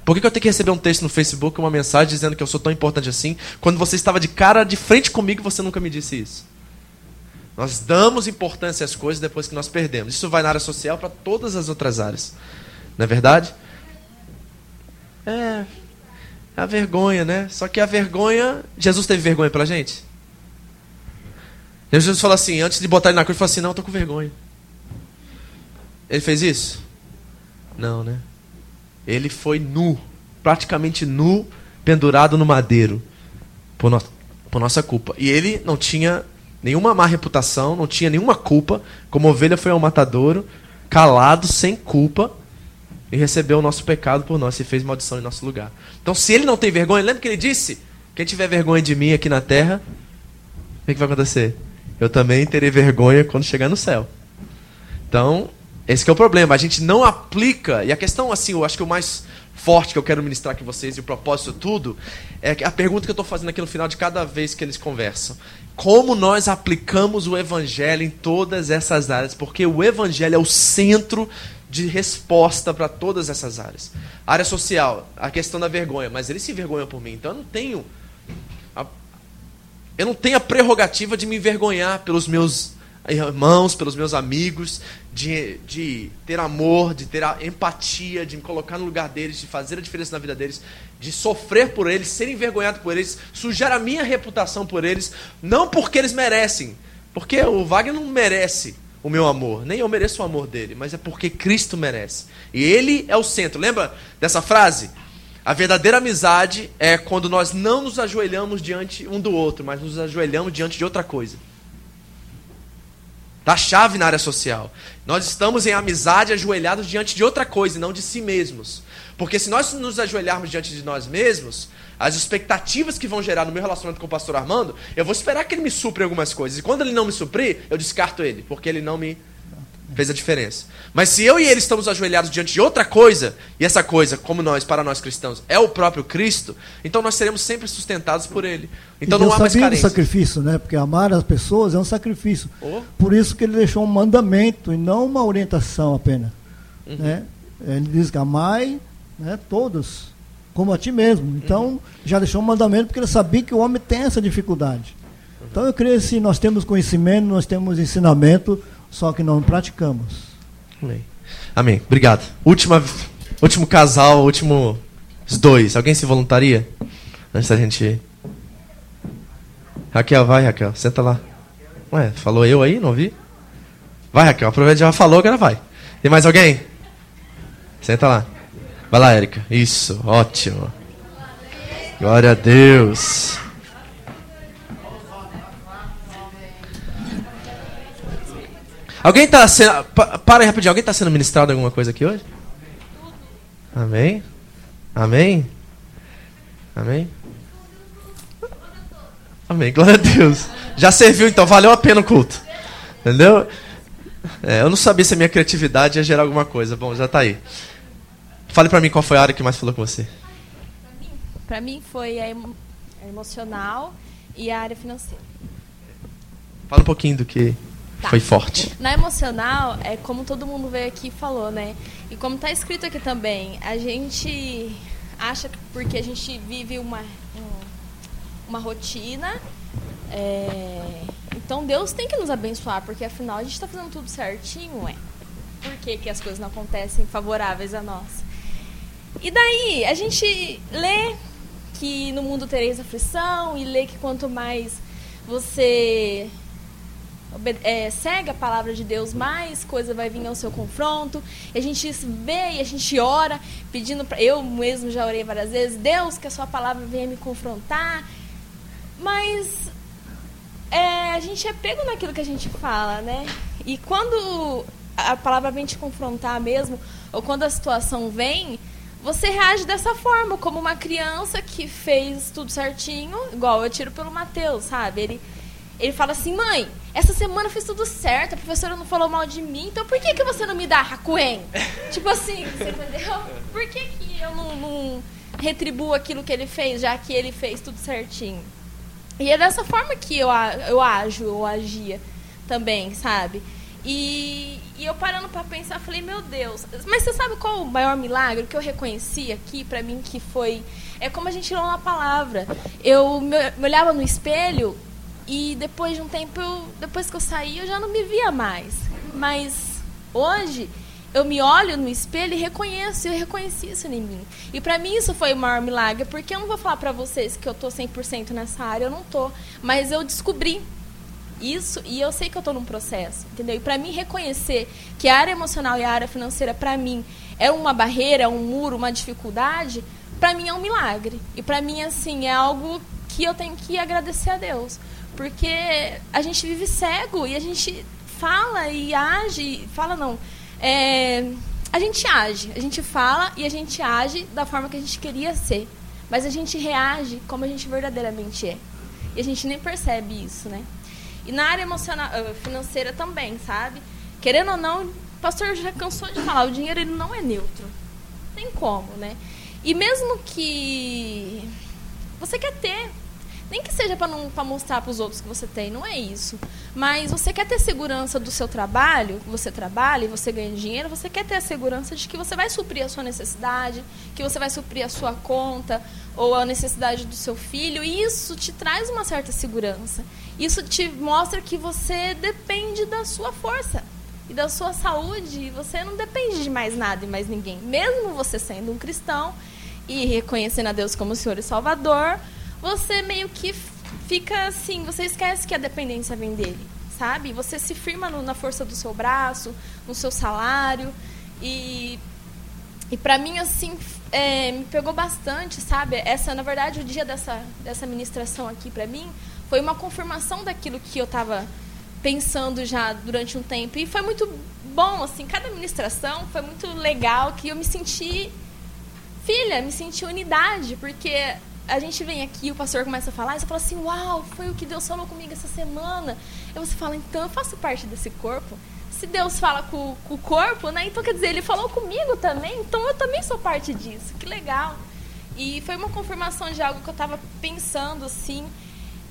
Por que, que eu tenho que receber um texto no Facebook, uma mensagem dizendo que eu sou tão importante assim, quando você estava de cara de frente comigo e você nunca me disse isso? Nós damos importância às coisas depois que nós perdemos. Isso vai na área social para todas as outras áreas. Não é verdade? É, é a vergonha, né? Só que a vergonha. Jesus teve vergonha pela gente? Jesus falou assim, antes de botar ele na cruz, ele falou assim: Não, eu tô com vergonha. Ele fez isso? Não, né? Ele foi nu, praticamente nu, pendurado no madeiro, por, no, por nossa culpa. E ele não tinha nenhuma má reputação, não tinha nenhuma culpa. Como ovelha foi ao matadouro, calado, sem culpa, e recebeu o nosso pecado por nós e fez maldição em nosso lugar. Então, se ele não tem vergonha, lembra que ele disse: Quem tiver vergonha de mim aqui na terra, o que, que vai acontecer? Eu também terei vergonha quando chegar no céu. Então, esse é o problema. A gente não aplica. E a questão, assim, eu acho que o mais forte que eu quero ministrar aqui vocês e o propósito tudo é a pergunta que eu estou fazendo aqui no final de cada vez que eles conversam. Como nós aplicamos o evangelho em todas essas áreas? Porque o evangelho é o centro de resposta para todas essas áreas. área social, a questão da vergonha, mas ele se envergonha por mim, então eu não tenho a, eu não tenho a prerrogativa de me envergonhar pelos meus irmãos, pelos meus amigos, de, de ter amor, de ter empatia, de me colocar no lugar deles, de fazer a diferença na vida deles, de sofrer por eles, ser envergonhado por eles, sujar a minha reputação por eles, não porque eles merecem, porque o Wagner não merece o meu amor, nem eu mereço o amor dele, mas é porque Cristo merece. E ele é o centro. Lembra dessa frase? A verdadeira amizade é quando nós não nos ajoelhamos diante um do outro, mas nos ajoelhamos diante de outra coisa da chave na área social. Nós estamos em amizade ajoelhados diante de outra coisa, e não de si mesmos. Porque se nós nos ajoelharmos diante de nós mesmos, as expectativas que vão gerar no meu relacionamento com o pastor Armando, eu vou esperar que ele me supre algumas coisas. E quando ele não me suprir, eu descarto ele, porque ele não me fez a diferença. Mas se eu e ele estamos ajoelhados diante de outra coisa, e essa coisa, como nós, para nós cristãos, é o próprio Cristo, então nós seremos sempre sustentados por ele. Então e não Deus há mais carência. sacrifício, né? Porque amar as pessoas é um sacrifício. Oh. Por isso que ele deixou um mandamento e não uma orientação apenas. Uhum. Né? Ele diz que amai né, todos, como a ti mesmo. Então, Uhum. já deixou um mandamento porque ele sabia que o homem tem essa dificuldade. Então, eu creio que se nós temos conhecimento, nós temos ensinamento, só que não praticamos. Amém. Amém. Obrigado. Última, último casal, último. Os dois. Alguém se voluntaria? Antes da gente. Raquel, vai, Raquel. Senta lá. Ué, falou eu aí? Não ouvi? Vai, Raquel. Aproveita já falou, agora vai. Tem mais alguém? Senta lá. Vai lá, Érica. Isso, ótimo. Glória a Deus. Alguém está sendo. pa- Para aí rapidinho. Alguém está sendo ministrado alguma coisa aqui hoje? Amém? Amém? Amém? Amém. Glória a Deus. Já serviu, então. Valeu a pena o culto. Entendeu? É, eu não sabia se a minha criatividade ia gerar alguma coisa. Bom, já tá aí. Fale pra mim qual foi a área que mais falou com você. Para mim foi a emo- a emocional e a área financeira. Fala um pouquinho do que Tá. foi forte. Na emocional, é como todo mundo veio aqui e falou, né? E como está escrito aqui também, a gente acha que porque a gente vive uma, um- uma rotina, é, então Deus tem que nos abençoar, porque afinal a gente está fazendo tudo certinho, é. Por que, que as coisas não acontecem favoráveis a nós? E daí, a gente lê que no mundo tereis aflição e lê que quanto mais você é, segue a palavra de Deus, mais coisa vai vir ao seu confronto. E a gente vê e a gente ora, pedindo para eu mesmo já orei várias vezes, Deus, que a sua palavra venha me confrontar. Mas é, a gente é pego naquilo que a gente fala, né? E quando a palavra vem te confrontar mesmo, ou quando a situação vem, você reage dessa forma, como uma criança que fez tudo certinho, igual eu tiro pelo Mateus, sabe? Ele, ele fala assim, mãe, essa semana eu fiz tudo certo, a professora não falou mal de mim, então por que, que você não me dá Hakuen? tipo assim, você entendeu? Por que, que eu não, não retribuo aquilo que ele fez, já que ele fez tudo certinho? E é dessa forma que eu, eu ajo, eu agia também, sabe? E, e eu parando pra pensar, falei, meu Deus, mas você sabe qual o maior milagre que eu reconheci aqui pra mim que foi é como a gente leu na palavra. Eu me, me olhava no espelho e depois de um tempo, eu, depois que eu saí, eu já não me via mais. Mas hoje eu me olho no espelho e reconheço, eu reconheci isso em mim. E pra mim isso foi o maior milagre, porque eu não vou falar pra vocês que eu tô 100% nessa área, eu não tô, mas eu descobri isso e eu sei que eu estou num processo, entendeu? E para mim reconhecer que a área emocional e a área financeira para mim é uma barreira, é um muro, uma dificuldade, para mim é um milagre. E para mim assim é algo que eu tenho que agradecer a Deus, porque a gente vive cego e a gente fala e age, fala não, é, a gente age, a gente fala e a gente age da forma que a gente queria ser, mas a gente reage como a gente verdadeiramente é. E a gente nem percebe isso, né? E na área emocional, eh, financeira também, sabe? Querendo ou não, o pastor já cansou de falar, o dinheiro ele não é neutro. Tem como, né? E mesmo que você quer ter, nem que seja para mostrar para os outros que você tem, não é isso. Mas você quer ter segurança do seu trabalho, você trabalha e você ganha dinheiro, você quer ter a segurança de que você vai suprir a sua necessidade, que você vai suprir a sua conta ou a necessidade do seu filho, e isso te traz uma certa segurança. Isso te mostra que você depende da sua força e da sua saúde, e você não depende de mais nada e mais ninguém. Mesmo você sendo um cristão e reconhecendo a Deus como Senhor e Salvador, você meio que fica assim, você esquece que a dependência vem dele, sabe? Você se firma no, na força do seu braço, no seu salário e e para mim assim é, me pegou bastante, sabe? Essa na verdade o dia dessa dessa ministração aqui para mim foi uma confirmação daquilo que eu estava pensando já durante um tempo e foi muito bom assim cada ministração foi muito legal que eu me senti filha me senti unidade porque a gente vem aqui, o pastor começa a falar, e você fala assim, uau, foi o que Deus falou comigo essa semana. E você fala, então eu faço parte desse corpo. Se Deus fala com, com o corpo, né? Então quer dizer, ele falou comigo também, então eu também sou parte disso. Que legal. E foi uma confirmação de algo que eu estava pensando, assim.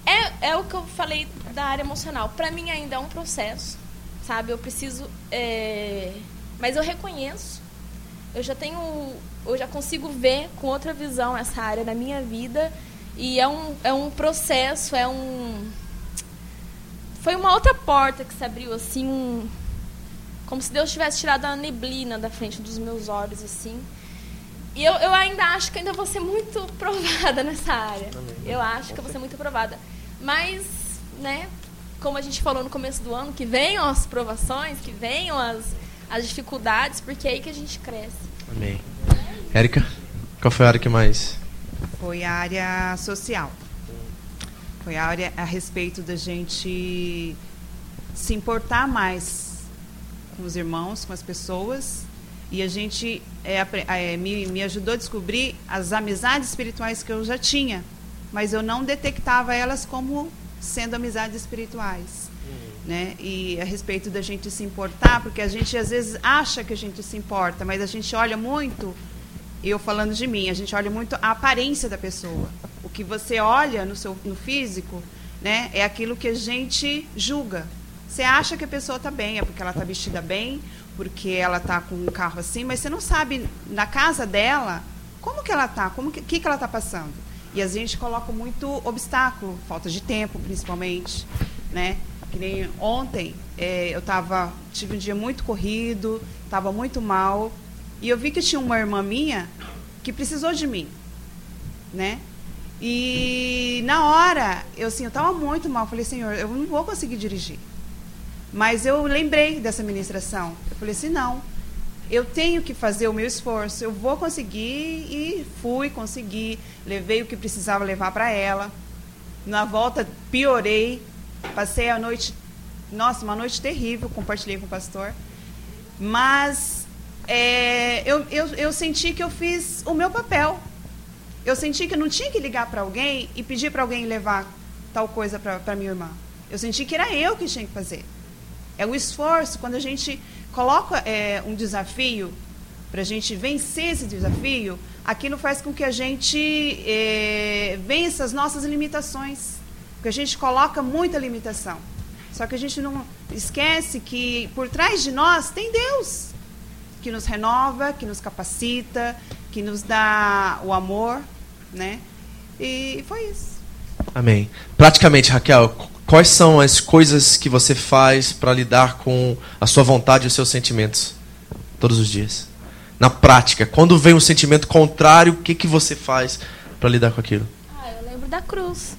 É, é o que eu falei da área emocional. Para mim ainda é um processo, sabe? Eu preciso. É... Mas eu reconheço. Eu já tenho. Eu já consigo ver com outra visão essa área na minha vida. E é um, é um processo, é um. Foi uma outra porta que se abriu, assim, um, como se Deus tivesse tirado a neblina da frente dos meus olhos, assim. E eu, eu ainda acho que ainda vou ser muito provada nessa área. Eu acho que eu vou ser muito provada. Mas, né, como a gente falou no começo do ano, que venham as provações, que venham as, as dificuldades, porque é aí que a gente cresce. Amém. Érica, qual foi a área que mais? Foi a área social. Foi a área a respeito da gente se importar mais com os irmãos, com as pessoas. E a gente é, é, me, me ajudou a descobrir as amizades espirituais que eu já tinha, mas eu não detectava elas como sendo amizades espirituais. Né? E a respeito da gente se importar, porque a gente às vezes acha que a gente se importa, mas a gente olha muito, eu falando de mim, a gente olha muito a aparência da pessoa. O que você olha no seu no físico, né, é aquilo que a gente julga. Você acha que a pessoa está bem, é porque ela está vestida bem, porque ela está com um carro assim, mas você não sabe na casa dela como que ela está, como que, que, que ela está passando. E a gente coloca muito obstáculo, falta de tempo, principalmente, né? Que nem ontem, é, eu tava, tive um dia muito corrido, estava muito mal, e eu vi que tinha uma irmã minha que precisou de mim, né? E na hora, eu assim, eu estava muito mal, falei, Senhor, eu não vou conseguir dirigir. Mas eu lembrei dessa ministração. Eu falei assim: não, eu tenho que fazer o meu esforço, eu vou conseguir e fui, consegui, levei o que precisava levar para ela. Na volta piorei, passei a noite, nossa, uma noite terrível, compartilhei com o pastor. Mas é, eu, eu, eu senti que eu fiz o meu papel. Eu senti que eu não tinha que ligar para alguém e pedir para alguém levar tal coisa para minha irmã. Eu senti que era eu que tinha que fazer. É o esforço, quando a gente coloca é, um desafio para a gente vencer esse desafio, aquilo faz com que a gente é, vença as nossas limitações. Porque a gente coloca muita limitação. Só que a gente não esquece que por trás de nós tem Deus, que nos renova, que nos capacita, que nos dá o amor, né? E foi isso. Amém. Praticamente, Raquel, Quais são as coisas que você faz para lidar com a sua vontade e os seus sentimentos todos os dias? Na prática, quando vem um sentimento contrário, o que, que você faz para lidar com aquilo? Ah, eu lembro da cruz.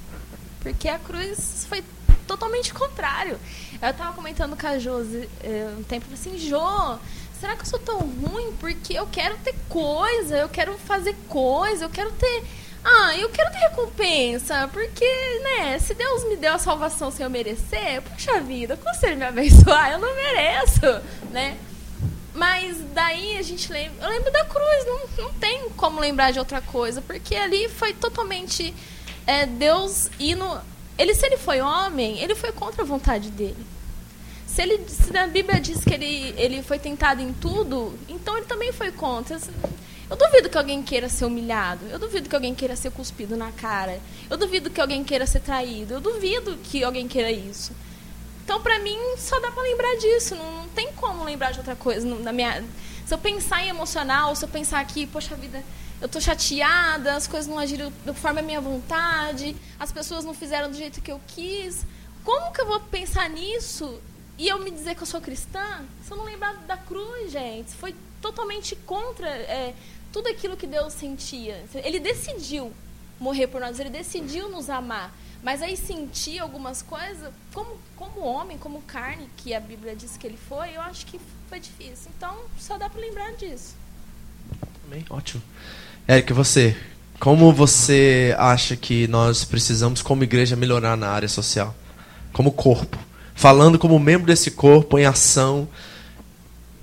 Porque a cruz foi totalmente contrário. Eu estava comentando com a Josi eh, um tempo assim, Jô, será que eu sou tão ruim? Porque eu quero ter coisa, eu quero fazer coisa, eu quero ter ah, eu quero ter recompensa, porque, né, se Deus me deu a salvação sem eu merecer, puxa vida, como se ele me abençoar? Eu não mereço, né? Mas daí a gente lembra. Eu lembro da cruz, não, não tem como lembrar de outra coisa, porque ali foi totalmente é, Deus indo. Ele, se ele foi homem, ele foi contra a vontade dele. Se, ele, se na Bíblia diz que ele, ele foi tentado em tudo, então ele também foi contra. Eu duvido que alguém queira ser humilhado. Eu duvido que alguém queira ser cuspido na cara. Eu duvido que alguém queira ser traído. Eu duvido que alguém queira isso. Então, pra mim, só dá pra lembrar disso. Não, não tem como lembrar de outra coisa. Na minha, se eu pensar em emocional, se eu pensar aqui, poxa vida, eu tô chateada, as coisas não agiram conforme a minha vontade, as pessoas não fizeram do jeito que eu quis. Como que eu vou pensar nisso e eu me dizer que eu sou cristã se eu não lembrar da cruz, gente? Foi totalmente contra. É, tudo aquilo que Deus sentia. Ele decidiu morrer por nós, ele decidiu nos amar. Mas aí sentir algumas coisas, como, como homem, como carne, que a Bíblia diz que ele foi, eu acho que foi difícil. Então, só dá para lembrar disso. Também, ótimo. Érica, você, como você acha que nós precisamos, como igreja, melhorar na área social? Como corpo? Falando como membro desse corpo, em ação,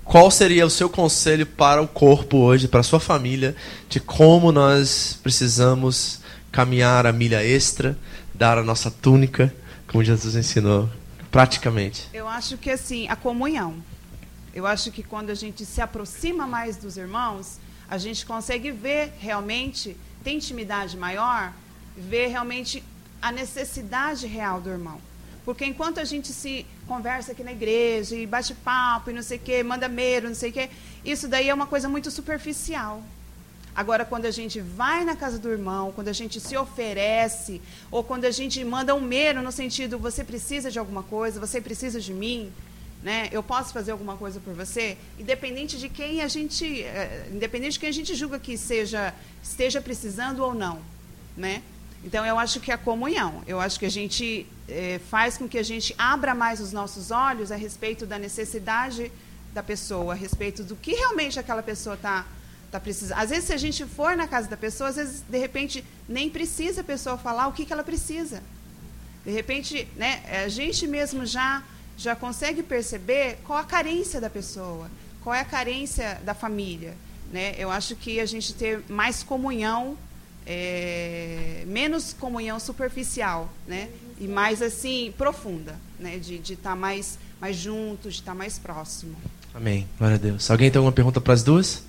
qual seria o seu conselho para o corpo hoje, para a sua família, de como nós precisamos caminhar a milha extra, dar a nossa túnica, como Jesus ensinou, praticamente? Eu acho que assim, a comunhão. Eu acho que quando a gente se aproxima mais dos irmãos, a gente consegue ver realmente, tem intimidade maior, ver realmente a necessidade real do irmão. Porque enquanto a gente se conversa aqui na igreja e bate papo e não sei o quê, manda meiro, não sei o quê, isso daí é uma coisa muito superficial. Agora, quando a gente vai na casa do irmão, quando a gente se oferece, ou quando a gente manda um meiro no sentido, você precisa de alguma coisa, você precisa de mim, né? Eu posso fazer alguma coisa por você, independente de quem a gente, é, independente de quem a gente julga que seja esteja precisando ou não, né? Então, eu acho que a comunhão, eu acho que a gente é, faz com que a gente abra mais os nossos olhos a respeito da necessidade da pessoa, a respeito do que realmente aquela pessoa está tá precisando. Às vezes, se a gente for na casa da pessoa, às vezes, de repente, nem precisa a pessoa falar o que, que ela precisa. De repente, né, a gente mesmo já, já consegue perceber qual a carência da pessoa, qual é a carência da família. Né? Eu acho que a gente ter mais comunhão é, menos comunhão superficial, né? E mais assim profunda, né? De estar tá mais mais juntos, de estar tá mais próximo. Amém. Glória a Deus. Alguém tem alguma pergunta para as duas?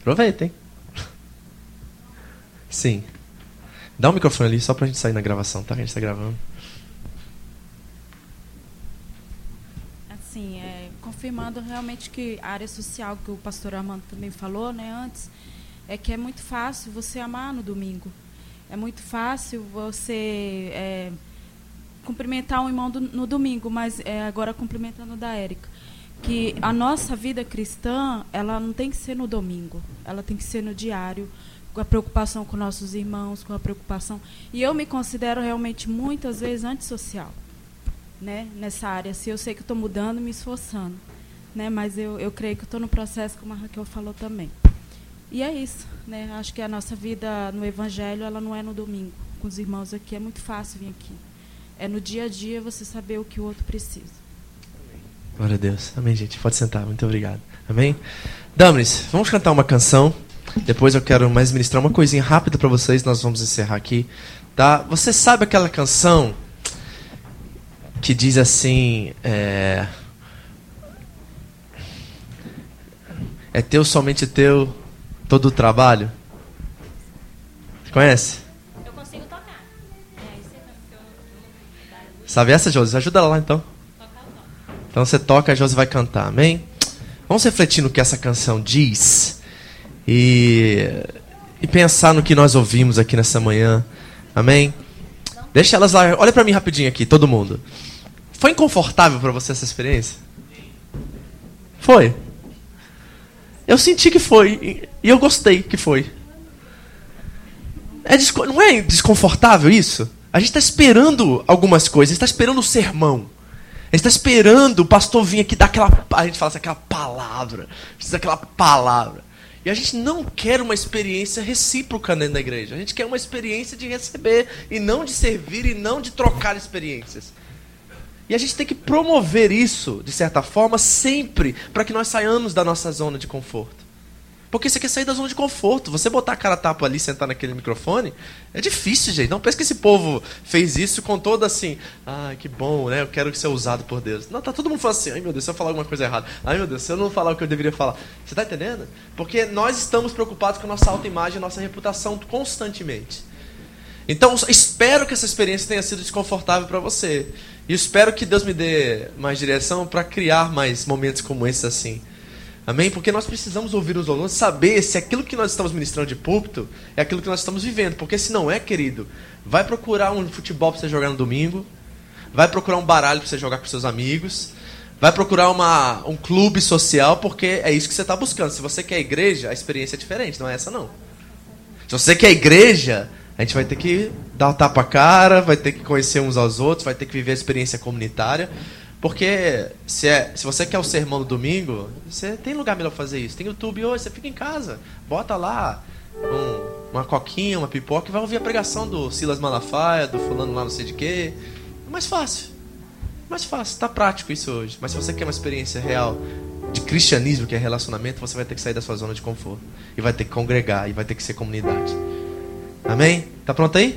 Aproveitem. Sim. Dá o um microfone ali só para a gente sair na gravação, tá? A gente está gravando. Assim, é, confirmando realmente que a área social que o pastor Armando também falou, né, antes, é que é muito fácil você amar no domingo. É muito fácil você é, cumprimentar um irmão do, no domingo, mas é, agora cumprimentando da Érica, que a nossa vida cristã, ela não tem que ser no domingo, ela tem que ser no diário, com a preocupação com nossos irmãos, com a preocupação. E eu me considero realmente muitas vezes antissocial, né, nessa área. Se eu sei que estou mudando, me esforçando, né, mas eu, eu creio que estou no processo, como a Raquel falou também. E é isso, né? Acho que a nossa vida no Evangelho, ela não é no domingo. Com os irmãos aqui é muito fácil vir aqui. É no dia a dia você saber o que o outro precisa. Glória a Deus. Amém, gente. Pode sentar. Muito obrigado. Amém? Damaris, vamos cantar uma canção. Depois eu quero mais ministrar uma coisinha rápida para vocês. Nós vamos encerrar aqui. Tá? Você sabe aquela canção que diz assim: é, é teu, somente teu, todo o trabalho? Você conhece? Eu consigo tocar. É, Sabe essa, Josi? Ajuda ela lá então. Então você toca, a Josi vai cantar, amém? Vamos refletir no que essa canção diz e, e pensar no que nós ouvimos aqui nessa manhã, amém? Deixa elas lá, olha para mim rapidinho aqui, todo mundo. Foi inconfortável para você essa experiência? Foi. Eu senti que foi. E eu gostei que foi. É não é desconfortável isso? A gente está esperando algumas coisas. Está esperando o sermão. A gente está esperando o pastor vir aqui dar aquela. A gente fala assim, aquela palavra. Precisa aquela palavra. E a gente não quer uma experiência recíproca dentro da igreja. A gente quer uma experiência de receber e não de servir e não de trocar experiências. E a gente tem que promover isso, de certa forma, sempre, para que nós saiamos da nossa zona de conforto. Porque você quer sair da zona de conforto. Você botar a cara tapa ali, sentar naquele microfone, é difícil, gente. Não pense que esse povo fez isso com todo assim, ah, que bom, né? Eu quero ser usado por Deus. Não, tá todo mundo falando assim, ai meu Deus, se eu falar alguma coisa errada. Ai meu Deus, se eu não falar o que eu deveria falar. Você tá entendendo? Porque nós estamos preocupados com a nossa autoimagem, a nossa reputação constantemente. Então, espero que essa experiência tenha sido desconfortável para você. E espero que Deus me dê mais direção para criar mais momentos como esse assim. Amém? Porque nós precisamos ouvir os alunos, saber se aquilo que nós estamos ministrando de púlpito é aquilo que nós estamos vivendo. Porque se não é, querido, vai procurar um futebol para você jogar no domingo, vai procurar um baralho para você jogar com seus amigos, vai procurar uma, um clube social, porque é isso que você está buscando. Se você quer igreja, a experiência é diferente, não é essa não. Se você quer igreja, a gente vai ter que dar o tapa cara, vai ter que conhecer uns aos outros, vai ter que viver a experiência comunitária. Porque se, é, se você quer o sermão no domingo, você tem lugar melhor pra fazer isso. Tem YouTube hoje, você fica em casa, bota lá um, uma coquinha, uma pipoca e vai ouvir a pregação do Silas Malafaia, do fulano lá não sei de quê. É mais fácil. Mais fácil, tá prático isso hoje. Mas se você quer uma experiência real de cristianismo, que é relacionamento, você vai ter que sair da sua zona de conforto. E vai ter que congregar, e vai ter que ser comunidade. Amém? Tá pronto aí?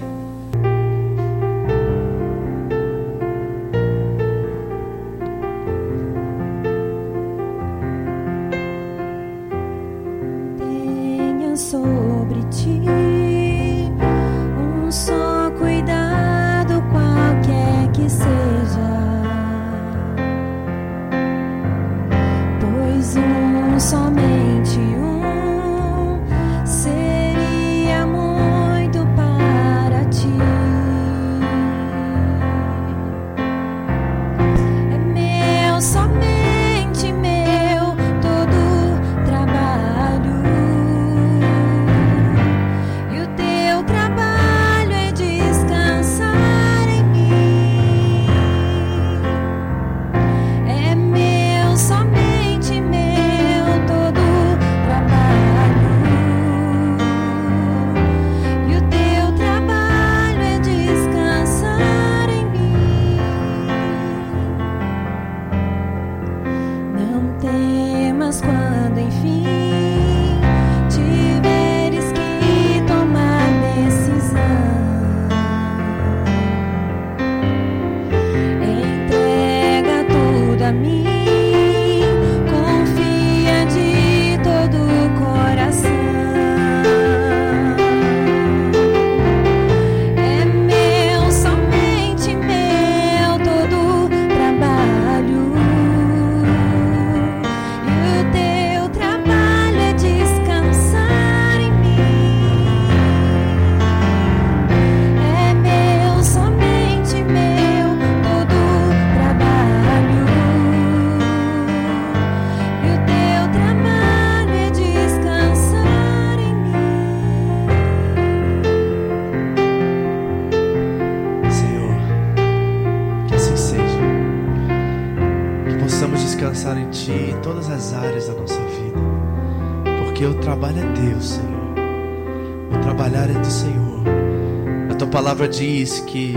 que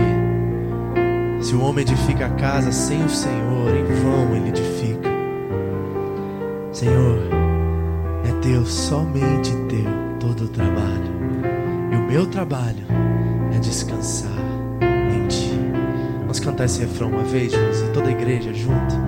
se o homem edifica a casa sem o Senhor, em vão ele edifica. Senhor, é teu, somente teu, todo o trabalho. E o meu trabalho é descansar em ti. Vamos cantar esse refrão uma vez, Jesus, e toda a igreja junto.